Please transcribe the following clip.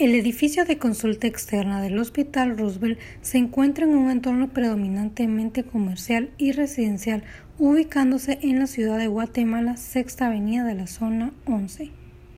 El edificio de consulta externa del Hospital Roosevelt se encuentra en un entorno predominantemente comercial y residencial, ubicándose en la ciudad de Guatemala, sexta avenida de la zona 11.